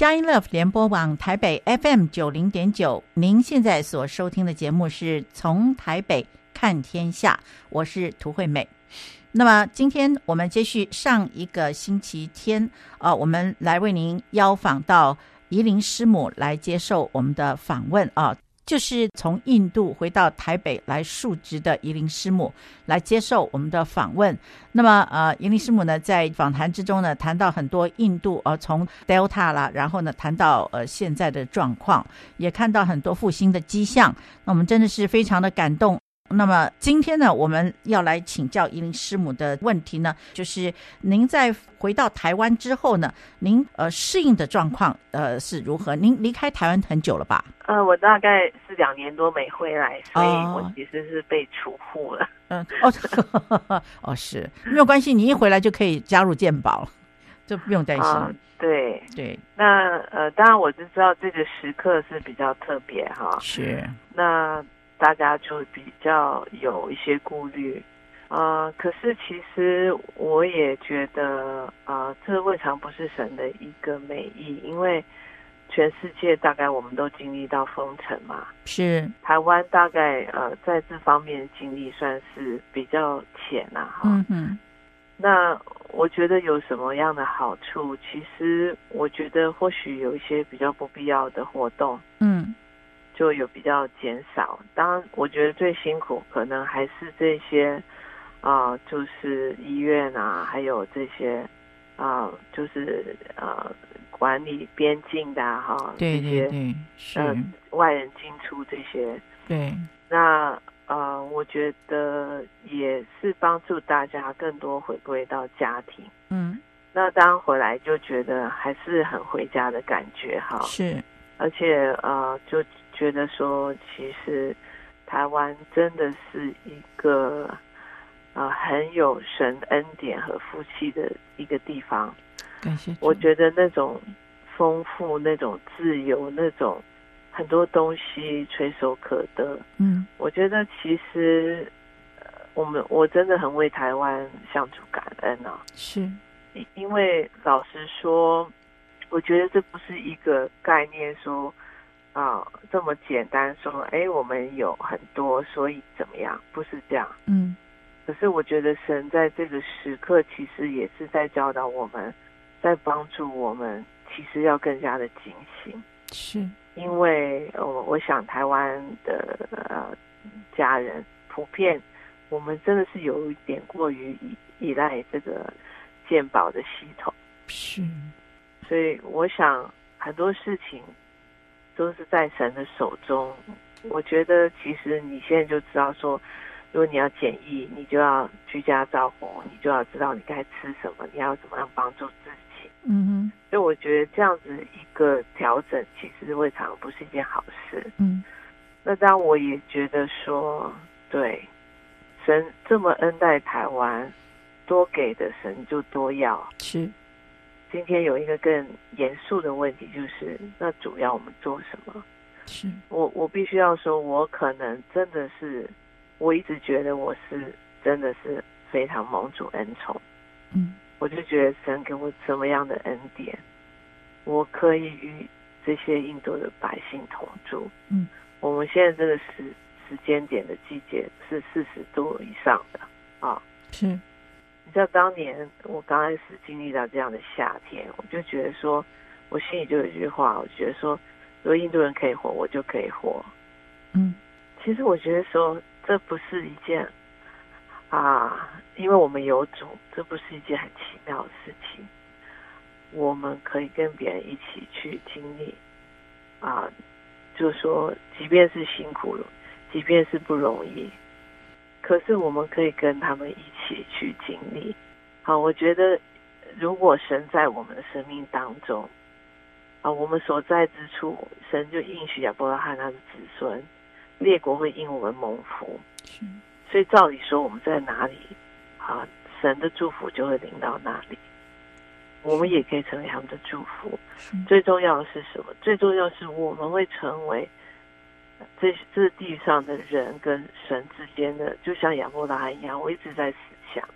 佳音乐联播网台北 FM 九零点九，您现在所收听的节目是从台北看天下，我是涂惠美。那么今天我们接续上一个星期天啊，我们来为您邀访到夷陵师母来接受我们的访问啊。就是从印度回到台北来述职的怡伶师母来接受我们的访问。那么，呃，怡伶师母呢，在访谈之中呢，谈到很多印度，呃，从 Delta 啦，然后呢，谈到呃现在的状况，也看到很多复兴的迹象。那我们真的是非常的感动。那么今天呢，我们要来请教怡伶师母的问题呢，就是您在回到台湾之后呢，您呃适应的状况呃是如何？您离开台湾很久了吧？呃，我大概是两年多没回来，所以我其实是被处护了。嗯，哦，哦，是没有关系，你一回来就可以加入健保，就不用担心。呃、对对，那呃，当然我就知道这个时刻是比较特别哈。是那。大家就比较有一些顾虑，啊、呃，可是其实我也觉得，啊、呃，这未尝不是神的一个美意，因为全世界大概我们都经历到封城嘛，是台湾大概呃在这方面经历算是比较浅呐，哈，嗯哼，那我觉得有什么样的好处？其实我觉得或许有一些比较不必要的活动，嗯。就有比较减少，当然，我觉得最辛苦可能还是这些，啊、呃，就是医院啊，还有这些，啊、呃，就是呃，管理边境的哈、啊，对对对，这些是、呃、外人进出这些，对，那呃，我觉得也是帮助大家更多回归到家庭，嗯，那当回来就觉得还是很回家的感觉哈，是，而且呃，就。觉得说，其实台湾真的是一个啊、呃、很有神恩典和福气的一个地方。感谢。我觉得那种丰富、那种自由、那种很多东西垂手可得。嗯，我觉得其实我们我真的很为台湾向主感恩啊。是，因为老实说，我觉得这不是一个概念说。啊、哦，这么简单说，哎，我们有很多，所以怎么样？不是这样。嗯。可是我觉得神在这个时刻，其实也是在教导我们，在帮助我们，其实要更加的警醒。是。因为我我想台湾的呃家人普遍，我们真的是有一点过于依依赖这个健保的系统。是。所以我想很多事情。都是在神的手中。我觉得，其实你现在就知道说，如果你要检疫，你就要居家照护，你就要知道你该吃什么，你要怎么样帮助自己。嗯哼。所以我觉得这样子一个调整，其实未尝不是一件好事。嗯。那当然，我也觉得说，对，神这么恩待台湾，多给的神就多要。是。今天有一个更严肃的问题，就是那主要我们做什么？是我我必须要说，我可能真的是，我一直觉得我是真的是非常蒙主恩宠。嗯，我就觉得神给我什么样的恩典，我可以与这些印度的百姓同住。嗯，我们现在这个时时间点的季节是四十度以上的啊。是。你知道当年我刚开始经历到这样的夏天，我就觉得说，我心里就有一句话，我觉得说，如果印度人可以活，我就可以活。嗯，其实我觉得说，这不是一件啊，因为我们有种，这不是一件很奇妙的事情。我们可以跟别人一起去经历啊，就是说，即便是辛苦了，即便是不容易。可是我们可以跟他们一起去经历。好，我觉得如果神在我们的生命当中，啊，我们所在之处，神就应许亚伯拉罕他的子孙，列国会因我们蒙福。所以照理说，我们在哪里，啊，神的祝福就会临到哪里。我们也可以成为他们的祝福。最重要的是什么？最重要的是我们会成为。这这地上的人跟神之间的，就像亚伯拉罕一样，我一直在思想，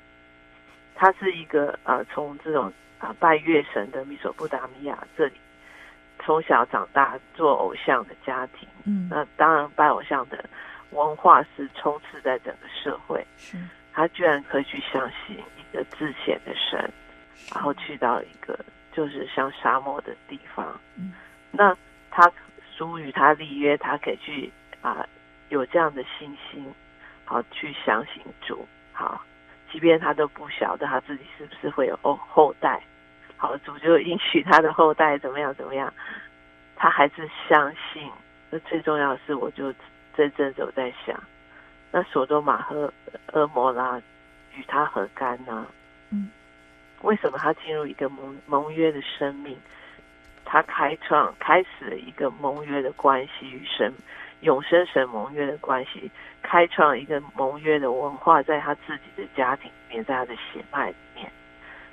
他是一个啊、呃，从这种啊拜月神的米索不达米亚这里，从小长大做偶像的家庭，嗯，那当然拜偶像的文化是充斥在整个社会。是，他居然可以去相信一个自显的神，然后去到一个就是像沙漠的地方。嗯，那他属于他立约，他可以去啊有这样的信心，好去相信主，好，即便他都不晓得他自己是不是会有后后代。好，主就允许他的后代怎么样怎么样，他还是相信。那最重要的是，我就这阵子我在想，那索多玛和蛾摩拉与他何干呢？嗯，为什么他进入一个盟盟约的生命？他开创开始了一个盟约的关系与神永生神盟约的关系，开创一个盟约的文化，在他自己的家庭里面，在他的血脉里面。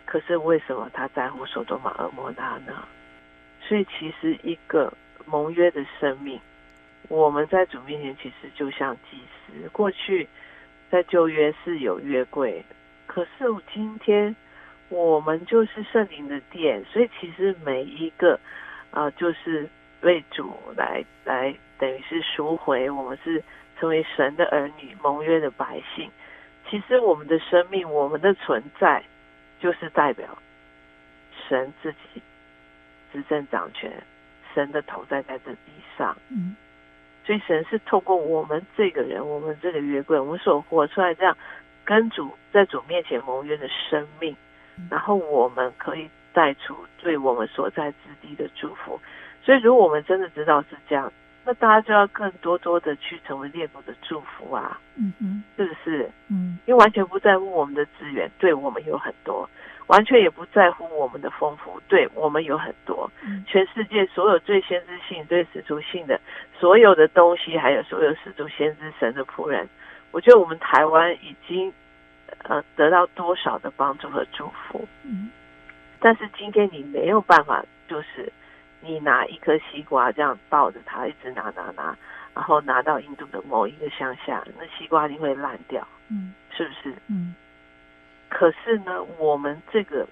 可是为什么他在乎索多玛、蛾摩拉呢？所以其实一个盟约的生命，我们在主面前其实就像祭司。过去在旧约是有约柜，可是今天我们就是圣灵的殿，所以其实每一个啊、呃，就是为主来来，等于是赎回，我们是成为神的儿女、盟约的百姓。其实我们的生命，我们的存在。就是代表神自己执政掌权，神的头在在这地上。嗯，所以神是透过我们这个人，我们这个约柜，我们所活出来这样跟主在主面前盟约的生命，然后我们可以带出对我们所在之地的祝福。所以，如果我们真的知道是这样，那大家就要更多多的去成为列国的祝福啊。嗯嗯，是不是？嗯，因为完全不在乎我们的资源，对我们有很多。完全也不在乎我们的丰富，对我们有很多。全世界所有最先知性、最使徒性的所有的东西，还有所有使徒先知神的仆人，我觉得我们台湾已经呃得到多少的帮助和祝福。嗯，但是今天你没有办法，就是你拿一颗西瓜这样抱着它，一直拿拿拿，然后拿到印度的某一个乡下，那西瓜一定会烂掉。嗯，是不是？嗯。可是呢，我们这个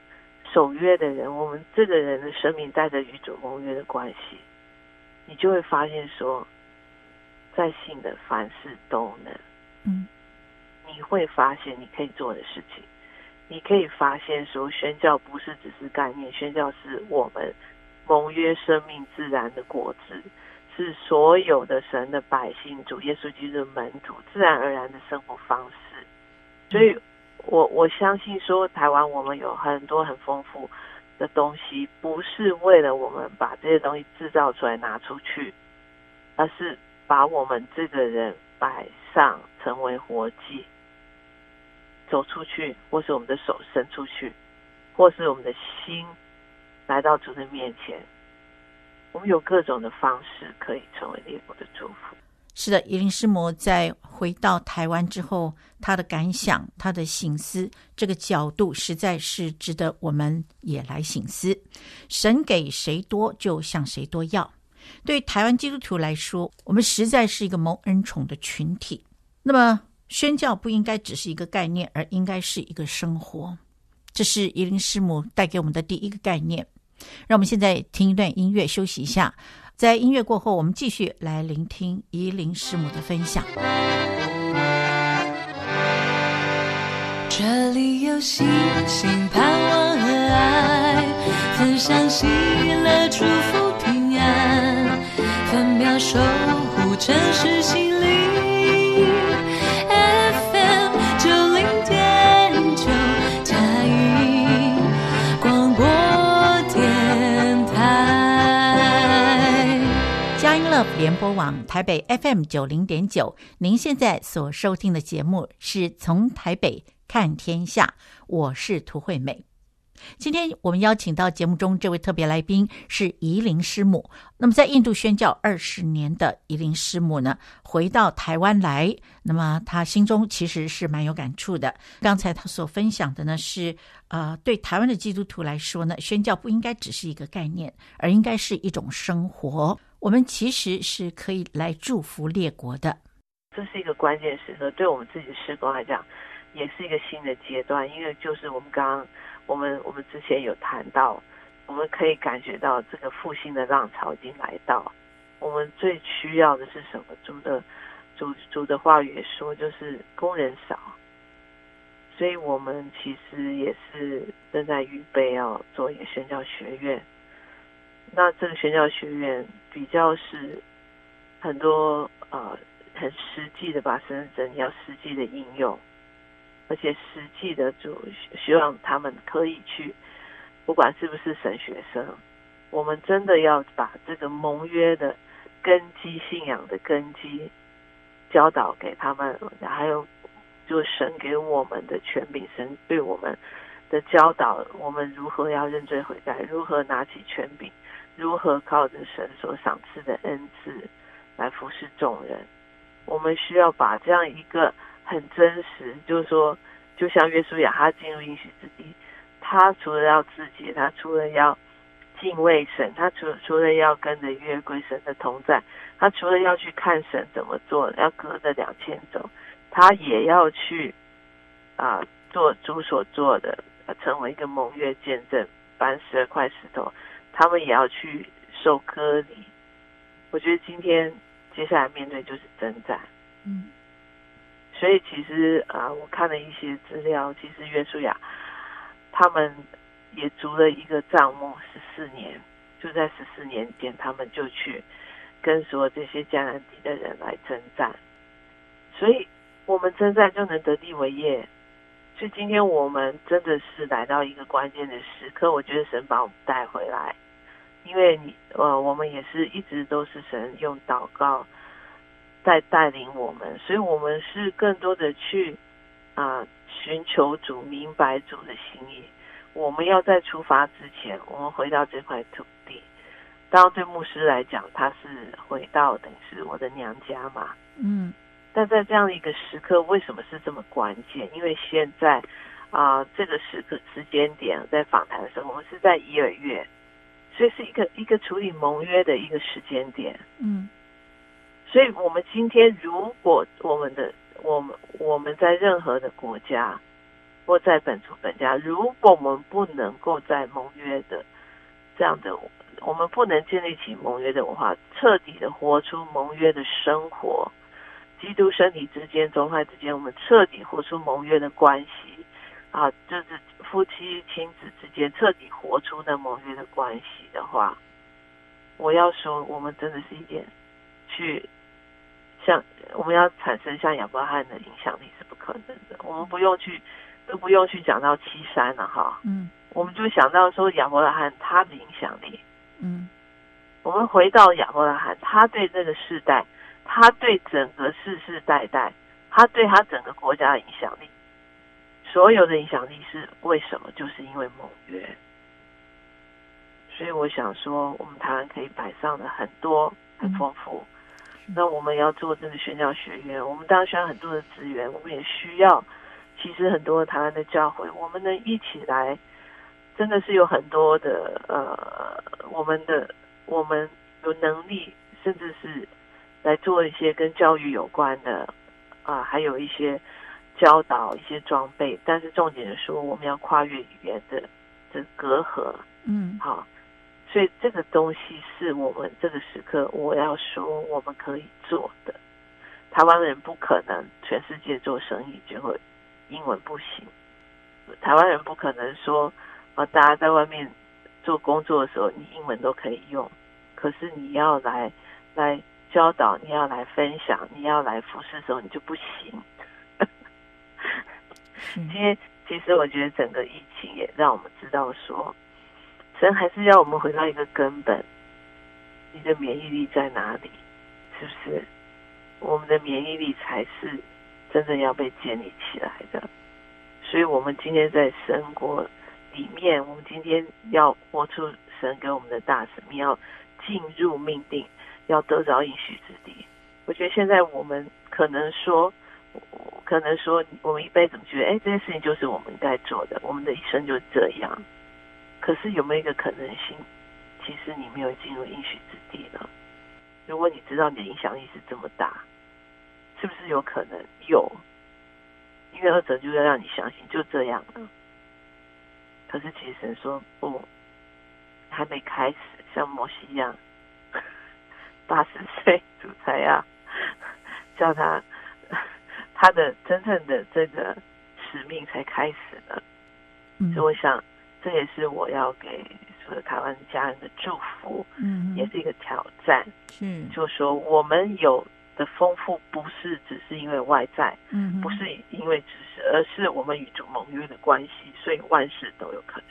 守约的人，我们这个人的生命带着与主盟约的关系，你就会发现说，在信的凡事都能。嗯，你会发现你可以做的事情，你可以发现说，宣教不是只是概念，宣教是我们盟约生命自然的果子，是所有的神的百姓，主耶稣基督的门徒自然而然的生活方式，所以。我我相信说，台湾我们有很多很丰富的东西，不是为了我们把这些东西制造出来拿出去，而是把我们这个人摆上，成为活祭，走出去，或是我们的手伸出去，或是我们的心来到主的面前，我们有各种的方式可以成为列国的祝福。是的，伊林师母在回到台湾之后，他的感想、他的醒思，这个角度实在是值得我们也来省思。神给谁多，就向谁多要。对台湾基督徒来说，我们实在是一个蒙恩宠的群体。那么，宣教不应该只是一个概念，而应该是一个生活。这是怡灵师母带给我们的第一个概念。让我们现在听一段音乐，休息一下。在音乐过后，我们继续来聆听怡灵师母的分享。这里有星星、盼望和爱，分享心联播网台北 FM 九零点九，您现在所收听的节目是从台北看天下，我是涂惠美。今天我们邀请到节目中这位特别来宾是夷陵师母。那么在印度宣教二十年的夷陵师母呢，回到台湾来，那么她心中其实是蛮有感触的。刚才她所分享的呢是，呃，对台湾的基督徒来说呢，宣教不应该只是一个概念，而应该是一种生活。我们其实是可以来祝福列国的，这是一个关键时刻，对我们自己的事工来讲，也是一个新的阶段。因为就是我们刚刚，我们我们之前有谈到，我们可以感觉到这个复兴的浪潮已经来到。我们最需要的是什么？主的主主的话语说，就是工人少，所以我们其实也是正在预备要做一个宣教学院。那这个宣教学院比较是很多呃很实际的把神真要实际的应用，而且实际的就希望他们可以去。不管是不是神学生，我们真的要把这个盟约的根基、信仰的根基教导给他们，还有就神给我们的权柄，神对我们的教导，我们如何要认罪悔改，如何拿起权柄，如何靠着神所赏赐的恩赐来服侍众人。我们需要把这样一个很真实，就是说，就像约书亚他进入应许之地。他除了要自己，他除了要敬畏神，他除除了要跟着约柜神的同在，他除了要去看神怎么做，要隔着两千走，他也要去啊、做主所做的，成为一个盟约见证，搬十二块石头，他们也要去受割礼。我觉得今天接下来面对就是征战，嗯，所以其实啊、呃，我看了一些资料，其实约书亚。他们也足了一个帐幕十四年，就在十四年间，他们就去跟所有这些迦南地的人来征战，所以我们征战就能得地为业。所以今天我们真的是来到一个关键的时刻，我觉得神把我们带回来，因为你呃，我们也是一直都是神用祷告在带领我们，所以我们是更多的去啊。寻求主，明白主的心意。我们要在出发之前，我们回到这块土地。当然，对牧师来讲，他是回到等于是我的娘家嘛。嗯。但在这样的一个时刻，为什么是这么关键？因为现在啊、呃，这个时刻时间点，在访谈的时候，我们是在一二月，所以是一个一个处理盟约的一个时间点。嗯。所以我们今天，如果我们的我们我们在任何的国家，或在本族本家，如果我们不能够在盟约的这样的，我们不能建立起盟约的文化，彻底的活出盟约的生活，基督身体之间、宗派之间，我们彻底活出盟约的关系。啊，就是夫妻亲子之间彻底活出那盟约的关系的话，我要说，我们真的是一点去。像我们要产生像亚伯拉罕的影响力是不可能的，我们不用去，都不用去讲到七三了哈，嗯，我们就想到说亚伯拉罕他的影响力，嗯，我们回到亚伯拉罕，他对这个世代，他对整个世世代代，他对他整个国家的影响力，所有的影响力是为什么？就是因为盟约，所以我想说，我们台湾可以摆上的很多很丰富。嗯那我们要做这个宣教学院，我们当然需要很多的资源，我们也需要，其实很多台湾的教会，我们能一起来，真的是有很多的呃，我们的我们有能力，甚至是来做一些跟教育有关的啊、呃，还有一些教导一些装备，但是重点的说，我们要跨越语言的的隔阂，嗯，好。所以这个东西是我们这个时刻我要说我们可以做的。台湾人不可能全世界做生意就会英文不行，台湾人不可能说啊，大家在外面做工作的时候你英文都可以用，可是你要来来教导，你要来分享，你要来服侍的时候你就不行。今天其实我觉得整个疫情也让我们知道说。神还是要我们回到一个根本，你的免疫力在哪里？是不是？我们的免疫力才是真正要被建立起来的。所以，我们今天在神国里面，我们今天要活出神给我们的大使命，要进入命定，要得着应许之地。我觉得现在我们可能说，可能说，我们一辈子觉得，哎，这件事情就是我们该做的，我们的一生就是这样。可是有没有一个可能性？其实你没有进入应许之地呢？如果你知道你的影响力是这么大，是不是有可能有？因为二者就要让你相信就这样了。可是其实说不，还没开始，像摩西一样，八十岁主才要 叫他，他的真正的这个使命才开始呢。嗯，所以我想，这也是我要给所有台湾家人的祝福，嗯，也是一个挑战。嗯，就是说我们有的丰富，不是只是因为外在，嗯，不是因为只是，而是我们与主盟约的关系，所以万事都有可能。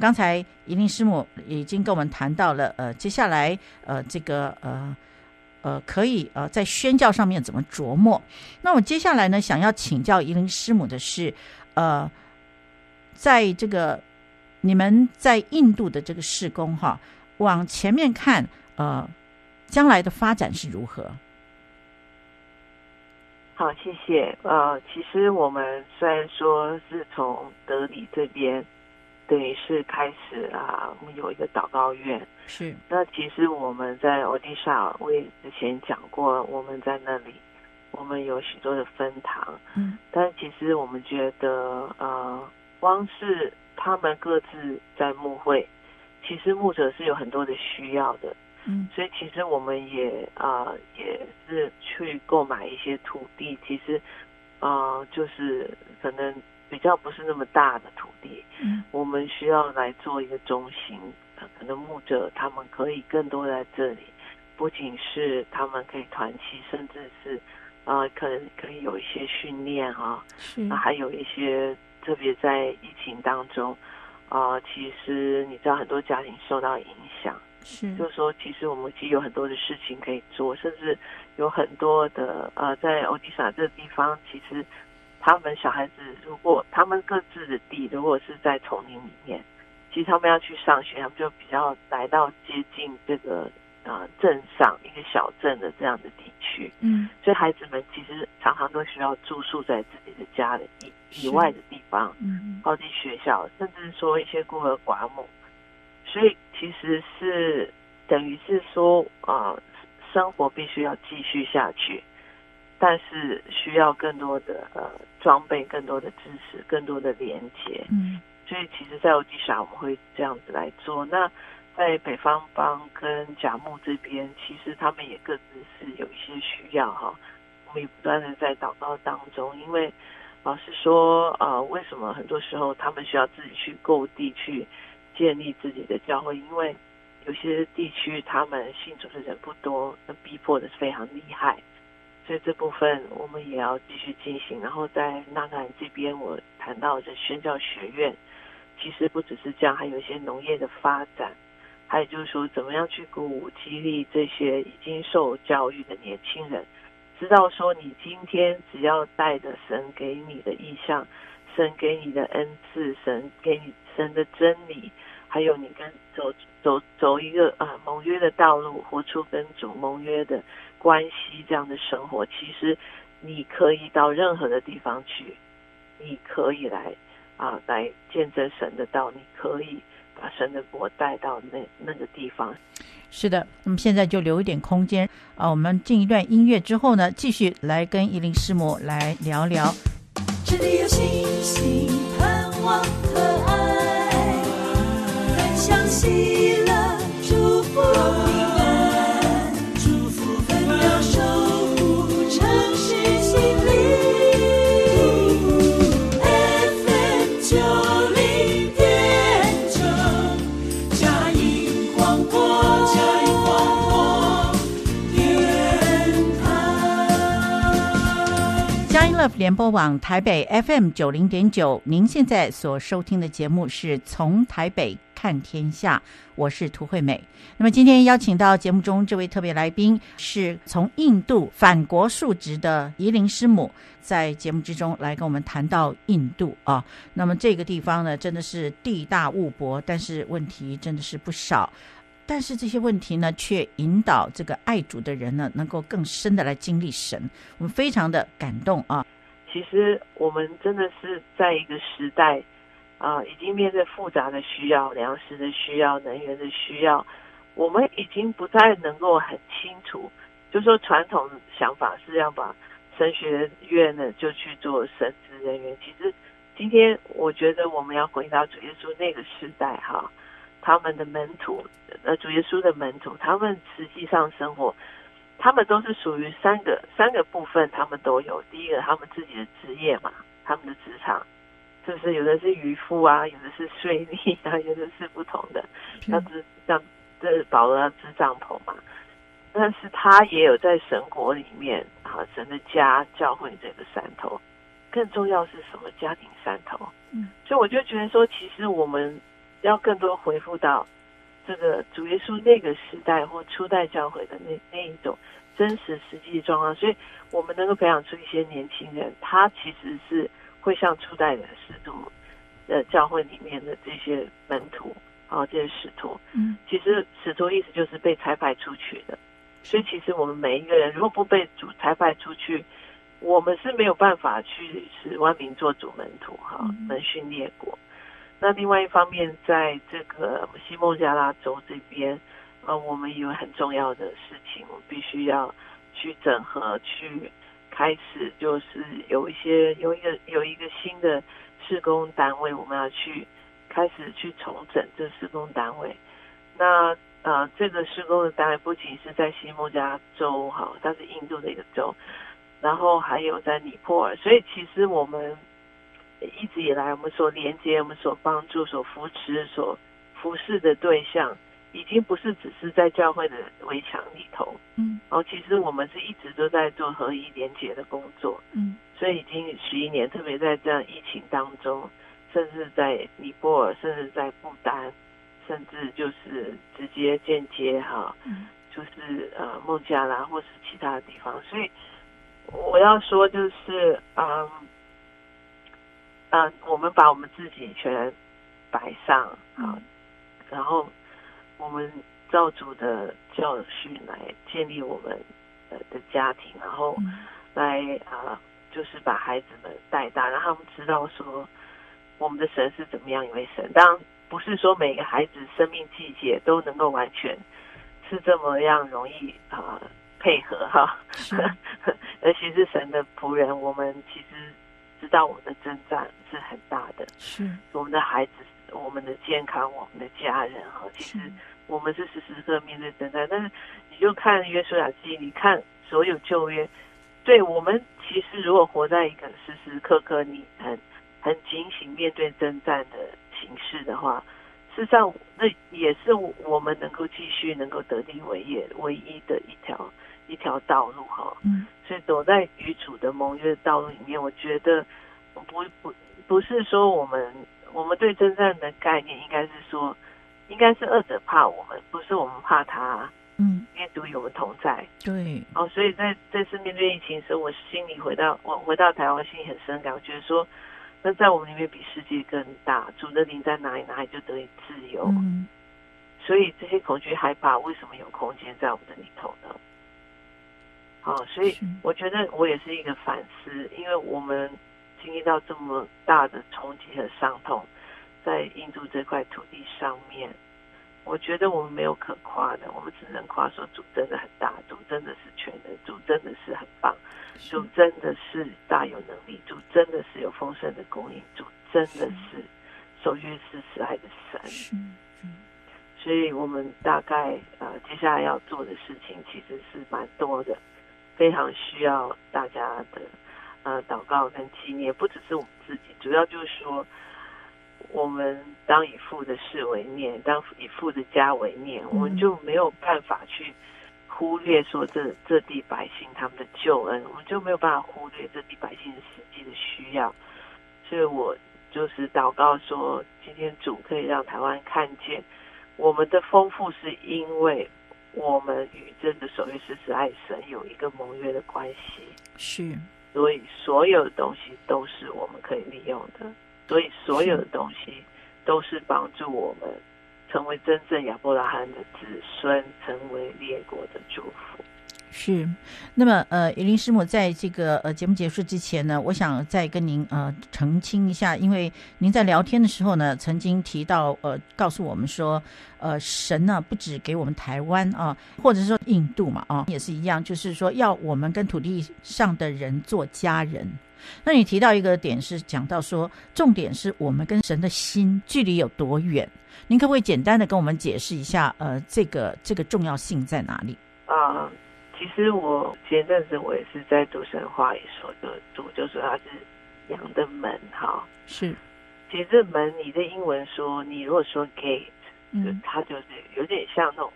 刚才宜林师母已经跟我们谈到了，呃，接下来，呃，这个，呃，呃，可以，呃，在宣教上面怎么琢磨？那我接下来呢，想要请教宜林师母的是，呃。在这个你们在印度的这个事工哈，往前面看，呃，将来的发展是如何？好，谢谢。呃，其实我们虽然说是从德里这边，等于是开始啊，我们有一个祷告院。是。那其实我们在欧迪莎，我也之前讲过，我们在那里，我们有许多的分堂。嗯。但其实我们觉得，呃。光是他们各自在牧会，其实牧者是有很多的需要的，嗯，所以其实我们也啊、呃、也是去购买一些土地，其实啊、呃、就是可能比较不是那么大的土地，嗯，我们需要来做一个中心，可能牧者他们可以更多在这里，不仅是他们可以团契，甚至是啊、呃、可能可以有一些训练哈，是，那还有一些。特别在疫情当中，啊、呃，其实你知道很多家庭受到影响，是，就是说，其实我们其实有很多的事情可以做，甚至有很多的呃，在欧迪萨这个地方，其实他们小孩子如果他们各自的地如果是在丛林里面，其实他们要去上学，他们就比较来到接近这个。啊，镇上一个小镇的这样的地区，嗯，所以孩子们其实常常都需要住宿在自己的家里以以外的地方，嗯，靠近学校，甚至说一些孤儿寡母，所以其实是等于是说啊，生活必须要继续下去，但是需要更多的呃装备、更多的知识、更多的连接，嗯，所以其实，在欧吉莎我们会这样子来做那。在北方邦跟甲木这边，其实他们也各自是有一些需要哈。我们也不断的在祷告当中，因为老实说，呃，为什么很多时候他们需要自己去购地去建立自己的教会？因为有些地区他们信主的人不多，那逼迫的是非常厉害。所以这部分我们也要继续进行。然后在纳兰这边，我谈到这宣教学院，其实不只是这样，还有一些农业的发展。还有就是说，怎么样去鼓舞、激励这些已经受教育的年轻人，知道说，你今天只要带着神给你的意向，神给你的恩赐，神给你神的真理，还有你跟走走走一个啊盟约的道路，活出跟主盟约的关系这样的生活，其实你可以到任何的地方去，你可以来啊来见证神的道，你可以。把神的国带到那那个地方，是的。那么现在就留一点空间啊，我们进一段音乐之后呢，继续来跟伊林师母来聊聊。这里有星星盼望和爱，分享喜乐祝福。联播网台北 FM 九零点九，您现在所收听的节目是从台北看天下，我是涂惠美。那么今天邀请到节目中这位特别来宾，是从印度返国述职的宜玲师母，在节目之中来跟我们谈到印度啊。那么这个地方呢，真的是地大物博，但是问题真的是不少。但是这些问题呢，却引导这个爱主的人呢，能够更深的来经历神。我们非常的感动啊！其实我们真的是在一个时代啊，已经面对复杂的需要，粮食的需要，能源的需要。我们已经不再能够很清楚，就说传统想法是要把神学院呢就去做神职人员。其实今天我觉得我们要回到主耶稣那个时代哈。他们的门徒，呃，主耶稣的门徒，他们实际上生活，他们都是属于三个三个部分，他们都有。第一个，他们自己的职业嘛，他们的职场，就是有的是渔夫啊，有的是税吏啊，有的是不同的，像织像这保罗要织帐篷嘛。但是他也有在神国里面啊，神的家教会这个山头，更重要是什么？家庭山头。嗯，所以我就觉得说，其实我们要更多回复到这个主耶稣那个时代或初代教会的那那一种真实实际状况，所以我们能够培养出一些年轻人，他其实是会像初代的使徒的教会里面的这些门徒啊，这些使徒。嗯，其实使徒意思就是被裁派出去的。所以，其实我们每一个人，如果不被主裁派出去，我们是没有办法去使万民做主门徒哈，能训列国。那另外一方面，在这个西孟加拉州这边，呃，我们有很重要的事情，我们必须要去整合，去开始，就是有一些有一个有一个新的施工单位，我们要去开始去重整这施工单位。那呃，这个施工的单位不仅是在西孟加州哈，它是印度的一个州，然后还有在尼泊尔，所以其实我们一直以来我们所连接、我们所帮助、所扶持、所服侍的对象，已经不是只是在教会的围墙里头，嗯，然后其实我们是一直都在做合一连接的工作，嗯，所以已经十一年，特别在这样疫情当中，甚至在尼泊尔，甚至在不丹。甚至就是直接间接哈，就是呃孟加拉或是其他的地方，所以我要说就是嗯嗯，我们把我们自己全摆上啊，然后我们照主的教训来建立我们呃的家庭，然后来啊就是把孩子们带大，让他们知道说我们的神是怎么样一位神，当然。不是说每个孩子生命季节都能够完全是这么样容易啊、呃、配合哈，尤其是神的仆人，我们其实知道我们的征战是很大的，是我们的孩子、我们的健康、我们的家人哈，其实我们是时时刻面对征战。但是你就看约书亚记，你看所有旧约，对我们其实如果活在一个时时刻刻你很很警醒面对征战的。形式的话，事实上那也是我们能够继续能够得地为业唯一的一条一条道路哈。嗯，所以走在与主的盟约的道路里面，我觉得不不不是说我们我们对征战的概念应该是说，应该是二者怕我们，不是我们怕他。嗯，因为主与我们同在。对。哦，所以在这次面对疫情时候，我心里回到我回到台湾，心里很深感，我觉得说。那在我们里面比世界更大，主的灵在哪里，哪里就得以自由。嗯，所以这些恐惧害怕，为什么有空间在我们的里头呢？好，所以我觉得我也是一个反思，因为我们经历到这么大的冲击和伤痛，在印度这块土地上面。我觉得我们没有可夸的，我们只能夸说主真的很大，主真的是全能，主真的是很棒，主真的是大有能力，主真的是有丰盛的供应，主真的是守约是慈爱的神。所以我们大概呃接下来要做的事情其实是蛮多的，非常需要大家的呃祷告跟纪念，不只是我们自己，主要就是说。我们当以父的事为念，当以父的家为念，我们就没有办法去忽略说这这地百姓他们的救恩，我们就没有办法忽略这地百姓的实际的需要。所以我就是祷告说，今天主可以让台湾看见我们的丰富，是因为我们与这个守约施慈爱神有一个盟约的关系。是，所以所有的东西都是我们可以利用的。所以，所有的东西都是帮助我们成为真正亚伯拉罕的子孙，成为列国的祝福。是，那么呃，怡伶师母在这个呃节目结束之前呢，我想再跟您呃澄清一下，因为您在聊天的时候呢，曾经提到呃，告诉我们说，呃，神呢不只给我们台湾啊，或者说印度嘛啊，也是一样，就是说要我们跟土地上的人做家人。那你提到一个点是讲到说，重点是我们跟神的心距离有多远？您可不可以简单的跟我们解释一下？呃，这个这个重要性在哪里？啊、其实我前阵子我也是在读神话里说的，读就说它是羊的门，哈，是。其实这门，你的英文说，你如果说 gate，嗯，它就是有点像那种。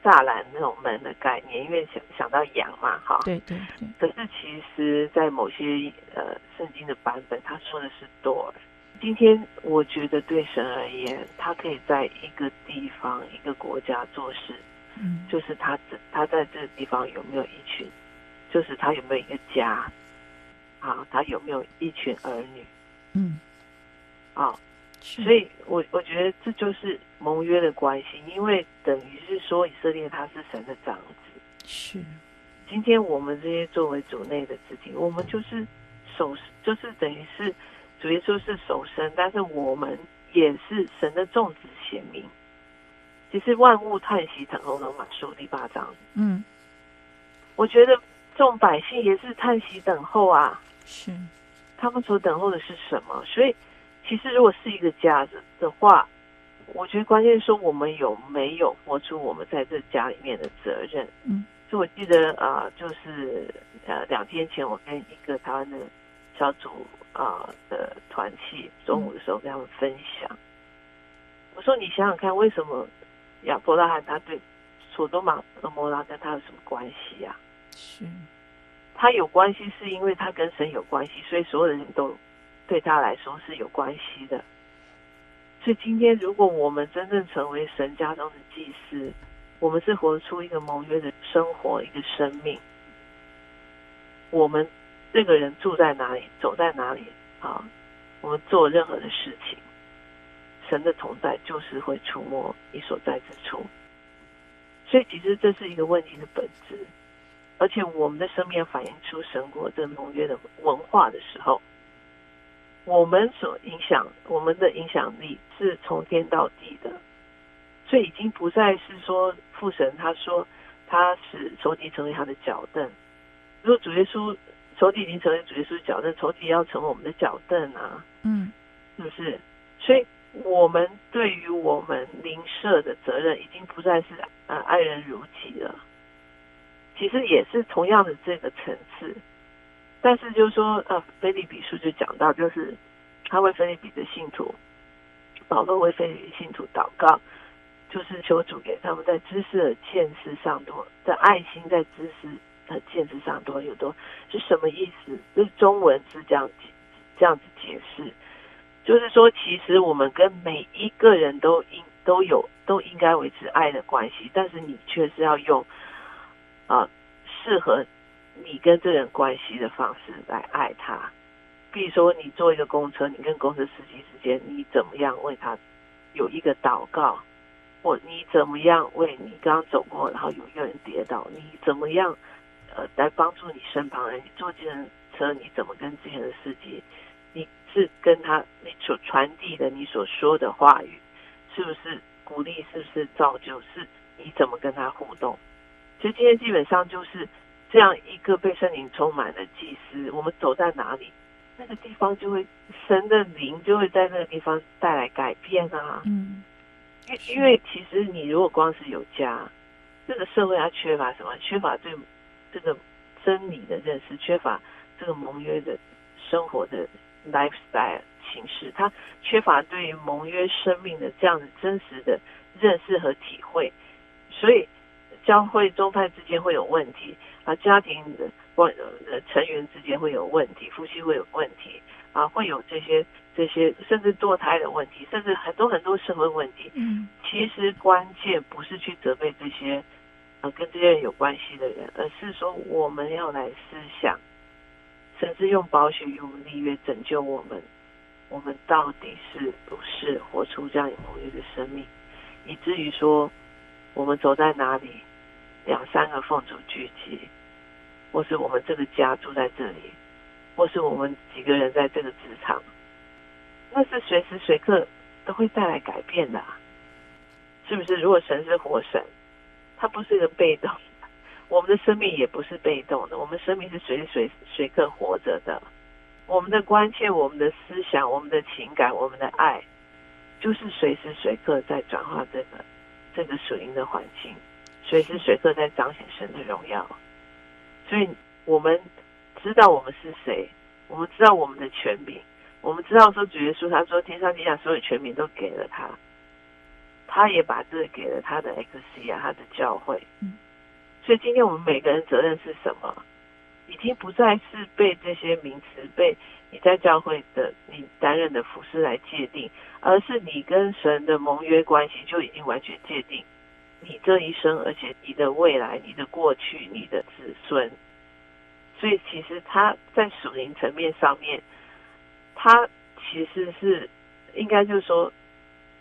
栅栏那种门的概念，因为想想到羊嘛，哈，对对对。可是其实，在某些呃圣经的版本，他说的是 door。今天我觉得对神而言，他可以在一个地方、一个国家做事，嗯，就是他这他在这个地方有没有一群，就是他有没有一个家，啊，他有没有一群儿女，嗯，啊。所以我我觉得这就是盟约的关系，因为等于是说以色列他是神的长子。是，今天我们这些作为主内的肢体，我们就是守，就是等于是主耶稣是首生，但是我们也是神的众子显明。其实万物叹息等候罗马书第八章。嗯，我觉得众百姓也是叹息等候啊。是，他们所等候的是什么？所以。其实，如果是一个家子的话，我觉得关键是说我们有没有活出我们在这家里面的责任。嗯，所以我记得啊、呃，就是呃两天前我跟一个台湾的小组啊、呃、的团契，中午的时候跟他们分享，嗯、我说你想想看，为什么亚伯拉罕他对索多玛和摩拉跟他有什么关系呀、啊？是，他有关系是因为他跟神有关系，所以所有的人都。对他来说是有关系的，所以今天如果我们真正成为神家中的祭司，我们是活出一个盟约的生活，一个生命。我们这个人住在哪里，走在哪里啊，我们做任何的事情，神的同在就是会触摸你所在之处。所以其实这是一个问题的本质，而且我们的生命反映出神国这个盟约的文化的时候。我们所影响，我们的影响力是从天到地的，所以已经不再是说父神他说他使仇敌成为他的脚凳。如果主耶稣仇敌已经成为主耶稣的脚凳，仇敌要成为我们的脚凳啊，嗯，是不是？所以我们对于我们邻舍的责任，已经不再是呃爱人如己了。其实也是同样的这个层次。但是就是说，呃，腓立比书就讲到，就是他为腓立比的信徒，保罗为腓立比信徒祷告，就是求主给他们在知识的见识上多，在爱心在知识的见识上多有多，是什么意思？就是中文是这样这样子解释，就是说，其实我们跟每一个人都应都有都应该维持爱的关系，但是你却是要用啊、适合。你跟这人关系的方式来爱他，比如说你坐一个公车，你跟公车司机之间，你怎么样为他有一个祷告，或你怎么样为你刚刚走过，然后有一个人跌倒，你怎么样呃来帮助你身旁人？你坐计程车，你怎么跟这些的司机？你是跟他你所传递的你所说的话语，是不是鼓励？是不是造就？是你怎么跟他互动？其实今天基本上就是。这样一个被圣灵充满的祭司，我们走在哪里，那个地方就会神的灵就会在那个地方带来改变啊。嗯，因因为其实你如果光是有家，这个社会它缺乏什么？缺乏对这个真理的认识，缺乏这个盟约的生活的 lifestyle 形式，他缺乏对于盟约生命的这样的真实的认识和体会，所以教会宗派之间会有问题。啊，家庭的关呃成员之间会有问题，夫妻会有问题，啊，会有这些这些，甚至堕胎的问题，甚至很多很多社会问题。嗯，其实关键不是去责备这些啊跟这些人有关系的人，而是说我们要来思想，甚至用宝血用立约拯救我们，我们到底是不是活出这样有盟约的生命，以至于说我们走在哪里，两三个奉主聚集。或是我们这个家住在这里，或是我们几个人在这个职场，那是随时随刻都会带来改变的，是不是？如果神是活神，他不是一个被动，我们的生命也不是被动的，我们生命是随时随随刻活着的。我们的关切、我们的思想、我们的情感、我们的爱，就是随时随刻在转化这个这个属灵的环境，随时随刻在彰显神的荣耀。所以，我们知道我们是谁，我们知道我们的权柄，我们知道说主耶稣他说天上地下所有权柄都给了他，他也把这个给了他的 X C 啊，他的教会。所以今天我们每个人责任是什么？已经不再是被这些名词、被你在教会的你担任的服饰来界定，而是你跟神的盟约关系就已经完全界定你这一生，而且你的未来、你的过去、你的子孙。所以其实他在属灵层面上面，他其实是应该就是说，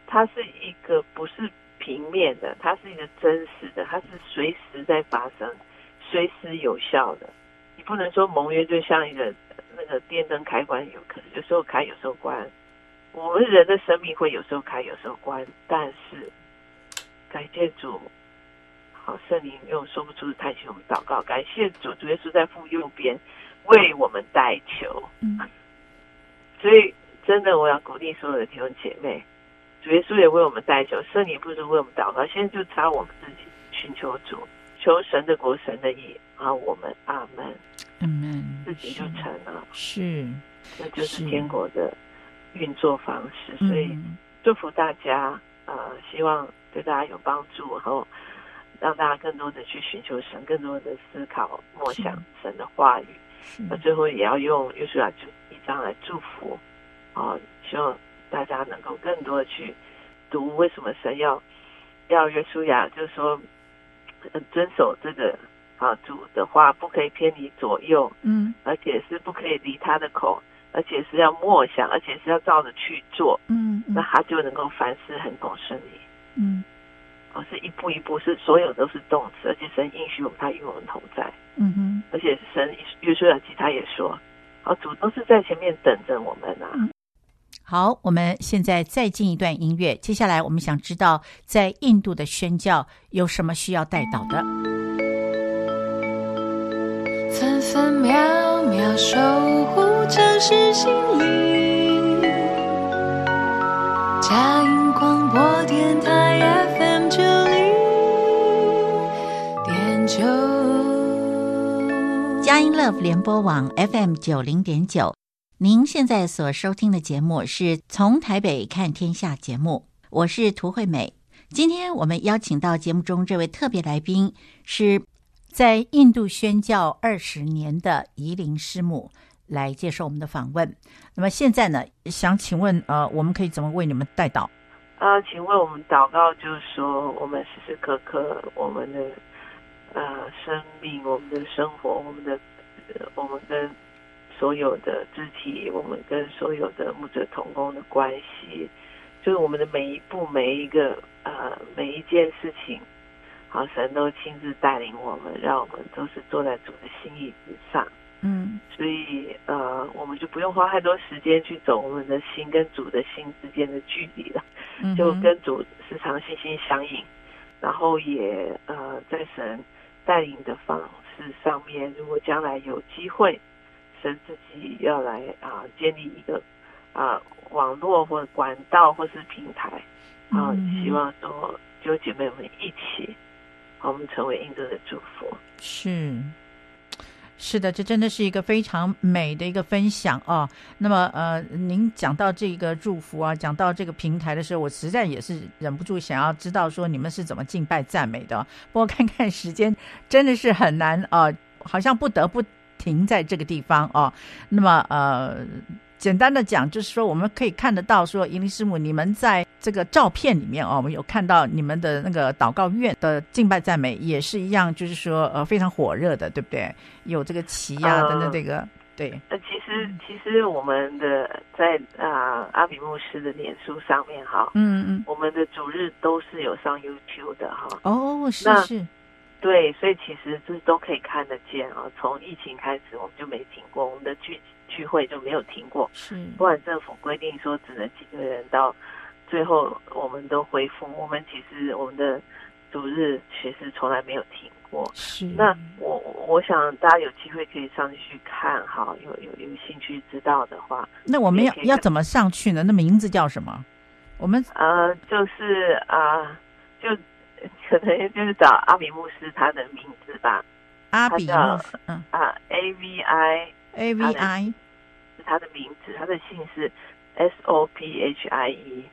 他是一个不是平面的，它是一个真实的，它是随时在发生、随时有效的。你不能说盟约就像一个那个电灯开关，有可能有时候开，有时候关。我们人的生命会有时候开，有时候关。但是感谢主，好圣灵用说不出的叹息，我们祷告，感谢主，主耶稣在父右边为我们代求。嗯。所以真的，我要鼓励所有的弟兄姐妹，主耶稣也为我们代求，圣灵不是为我们祷告，现在就差我们自己寻求主，求神的国，神的意。啊，我们阿门，阿门，自己就成了，是，那就是天国的运作方式。所以祝福大家，呃，希望对大家有帮助，然后让大家更多的去寻求神，更多的思考默想神的话语。那最后也要用约书亚就一章来祝福，啊，希望大家能够更多的去读为什么神要要约书亚，就是说遵守这个。啊，主的话不可以偏离左右，嗯，而且是不可以离他的口，而且是要默想，而且是要照着去做，嗯，嗯，那他就能够凡事很懂顺利，嗯，哦是一步一步，是所有都是动词，而且神应许我们，他与我们同在，嗯哼，而且神约书亚记他也说，啊，主都是在前面等着我们啊。嗯、好，我们现在再进一段音乐，接下来我们想知道在印度的宣教有什么需要带导的。分分秒秒守护城市心灵，佳音广播电台 FM 九零点九，佳音 Love 联播网 FM 九零点九。您现在所收听的节目是从台北看天下节目，我是涂惠美。今天我们邀请到节目中这位特别来宾是。在印度宣教二十年的怡伶师母来接受我们的访问。那么现在呢，想请问呃，我们可以怎么为你们代祷？啊、呃，请问我们祷告就是说，我们时时刻刻我们的呃生命、我们的生活、我们的呃我们跟所有的肢体、我们跟所有的牧者同工的关系，就是我们的每一步、每一个呃每一件事情。好，神都亲自带领我们，让我们都是坐在主的心意之上。嗯，所以呃，我们就不用花太多时间去走我们的心跟主的心之间的距离了，嗯、就跟主时常心心相印。然后也呃，在神带领的方式上面，如果将来有机会，神自己要来啊、呃，建立一个啊、呃、网络或者管道或是平台啊、呃嗯，希望说就姐妹们一起。我们成为印度的祝福，是是的，这真的是一个非常美的一个分享啊。那么，呃，您讲到这个祝福啊，讲到这个平台的时候，我实在也是忍不住想要知道说你们是怎么敬拜赞美的。不过看看时间，真的是很难啊、呃，好像不得不停在这个地方哦。那么，呃。简单的讲，就是说我们可以看得到，说怡伶师母，你们在这个照片里面哦，我们有看到你们的那个祷告院的敬拜赞美，也是一样，就是说呃非常火热的，对不对？有这个旗呀等等，这个、呃、对。那，其实其实我们的在啊、呃、阿比牧师的脸书上面哈，嗯嗯，我们的主日都是有上 YouTube 的哈。哦，是是。对，所以其实这都可以看得见啊。从疫情开始，我们就没停过，我们的聚聚会就没有停过。是，不管政府规定说只能几个人，到最后我们都恢复。我们其实我们的主日其实从来没有停过。是。那我我想大家有机会可以上去去看哈，有有有兴趣知道的话，那我们要要怎么上去呢？那名字叫什么？我们呃，就是啊、呃，就 可能就是找阿比穆斯他的名字吧。阿比嗯啊，A V I A V I 是他的名字，他的姓是 S O P H I E，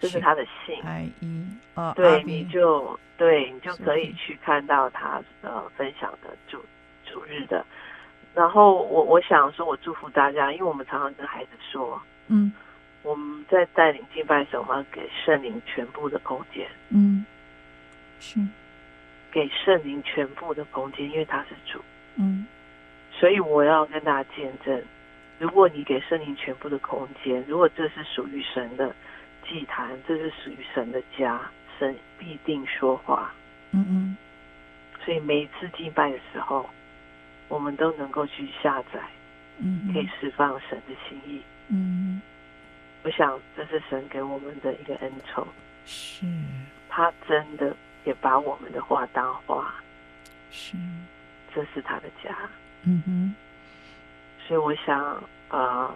这是他的姓。I E 哦，对，你就对你就可以去看到他呃分享的主主日的。然后我我想说，我祝福大家，因为我们常常跟孩子说，嗯。我们在带领敬拜的时候，我们要给圣灵全部的空间。嗯，是给圣灵全部的空间，因为他是主。嗯，所以我要跟大家见证：如果你给圣灵全部的空间，如果这是属于神的祭坛，这是属于神的家，神必定说话。嗯嗯。所以每一次敬拜的时候，我们都能够去下载，嗯，可以释放神的心意。嗯。我想这是神给我们的一个恩宠，是，他真的也把我们的话当话，是，这是他的家，嗯哼，所以我想啊，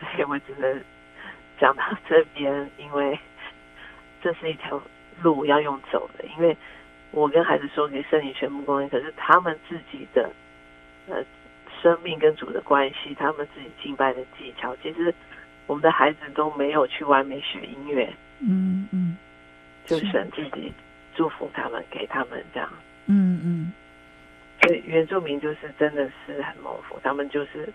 对、呃、我只能讲到这边，因为 这是一条路要用走的，因为我跟孩子说给圣灵全部供应，可是他们自己的呃生命跟主的关系，他们自己敬拜的技巧，其实。我们的孩子都没有去外面学音乐，嗯嗯，就神自己祝福他们，给他们这样，嗯嗯，所以原住民就是真的是很蒙福，他们就是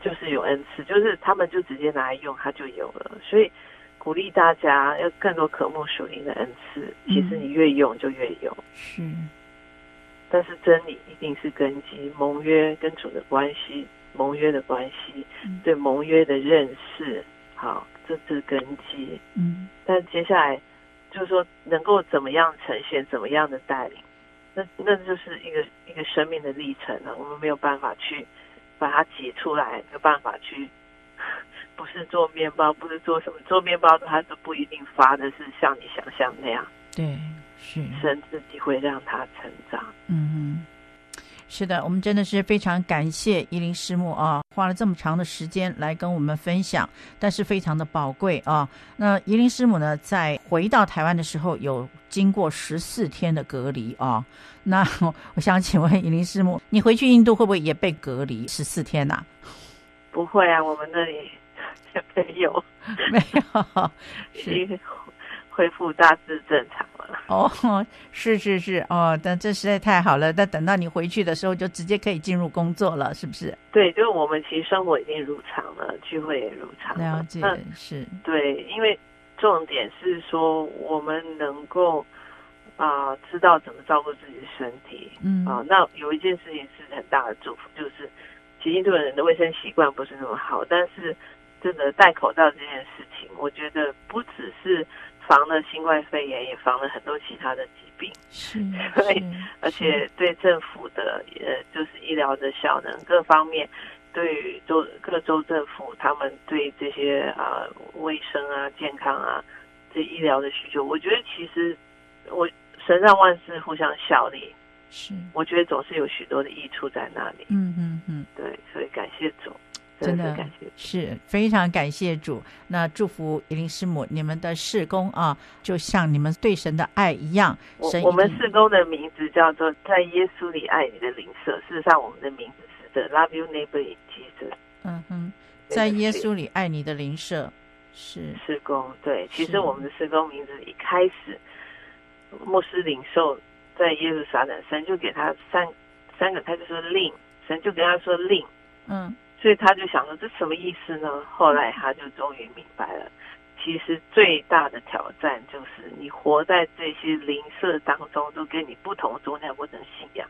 就是有恩赐，就是他们就直接拿来用，他就有了。所以鼓励大家要更多渴慕属灵的恩赐，其实你越用就越有，是。但是真理一定是根基，盟约跟主的关系。盟约的关系，对盟约的认识，好，这是根基。嗯，但接下来就是说，能够怎么样呈现，怎么样的带领，那那就是一个一个生命的历程了。我们没有办法去把它挤出来，没有办法去，不是做面包，不是做什么，做面包它都不一定发的是像你想象那样。对，是神自己会让它成长。嗯嗯。是的，我们真的是非常感谢伊林师母啊，花了这么长的时间来跟我们分享，但是非常的宝贵啊。那伊林师母呢，在回到台湾的时候，有经过十四天的隔离啊。那 我想请问伊林师母，你回去印度会不会也被隔离十四天呐、啊？不会啊，我们那里没有，没有，是。恢复大致正常了 哦，是是是哦，但这实在太好了。但等到你回去的时候，就直接可以进入工作了，是不是？对，就是我们其实生活已经如常了，聚会也如常了。了解，是。对，因为重点是说，我们能够啊、呃、知道怎么照顾自己的身体。嗯啊、呃，那有一件事情是很大的祝福，就是其实印度人的卫生习惯不是那么好，但是真的戴口罩这件事情，我觉得不只是。防了新冠肺炎，也防了很多其他的疾病。是，所以，而且对政府的呃，就是医疗的效能各方面，对于州各州政府，他们对这些啊、呃、卫生啊、健康啊这医疗的需求，我觉得其实我神让万事互相效力。是，我觉得总是有许多的益处在那里。嗯嗯嗯，对，所以感谢主。真的是非常感谢主。那祝福伊林师母，你们的事工啊，就像你们对神的爱一样。神我，我们事工的名字叫做“在耶稣里爱你的灵舍”。事实上，我们的名字是 “The Love You Neighbor in Jesus”。嗯哼，在耶稣里爱你的灵舍是事工。对，其实我们的事工名字一开始，牧师领受在耶路撒冷，神就给他三三个，他就说“令”，神就给他说“令”。嗯。所以他就想说，这什么意思呢？后来他就终于明白了，其实最大的挑战就是你活在这些邻舍当中，都跟你不同宗教、不同信仰，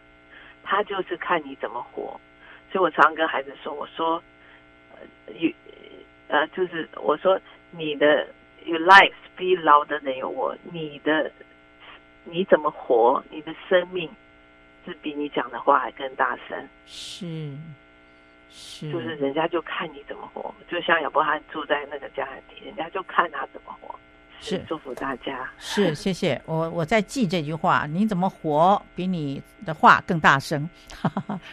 他就是看你怎么活。所以我常跟孩子说，我说，呃，有，呃，就是我说你的 your life be louder than your word，你的你怎么活，你的生命是比你讲的话还更大声。是。是，就是人家就看你怎么活，就像亚伯拉罕住在那个迦南地，人家就看他怎么活。是祝福大家。是，谢谢我，我在记这句话。你怎么活，比你的话更大声，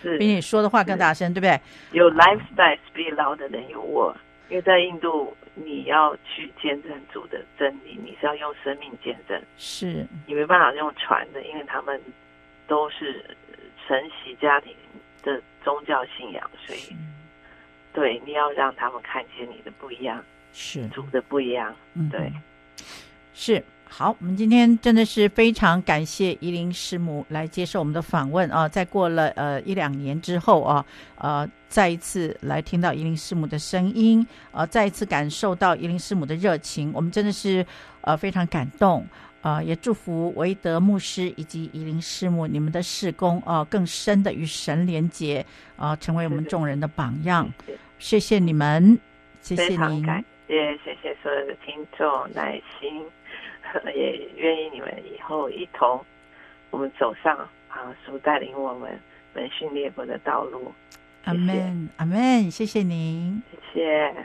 是比你说的话更大声，对不对？有 lifestyle speak louder than your word。因为在印度，你要去见证主的真理，你是要用生命见证，是你没办法用传的，因为他们都是承袭家庭的宗教信仰，所以对你要让他们看见你的不一样，是主的不一样，嗯，对，是。好，我们今天真的是非常感谢怡灵师母来接受我们的访问啊！在过了呃一两年之后啊，呃，再一次来听到怡灵师母的声音，呃，再一次感受到怡灵师母的热情，我们真的是呃非常感动啊、呃！也祝福维德牧师以及夷陵师母你们的事工啊、呃，更深的与神连结啊、呃，成为我们众人的榜样。谢谢你们，谢谢您，也谢谢所有的听众耐心。也愿意你们以后一同，我们走上啊，主带领我们门训列国的道路。阿门，阿门，谢谢您，谢谢。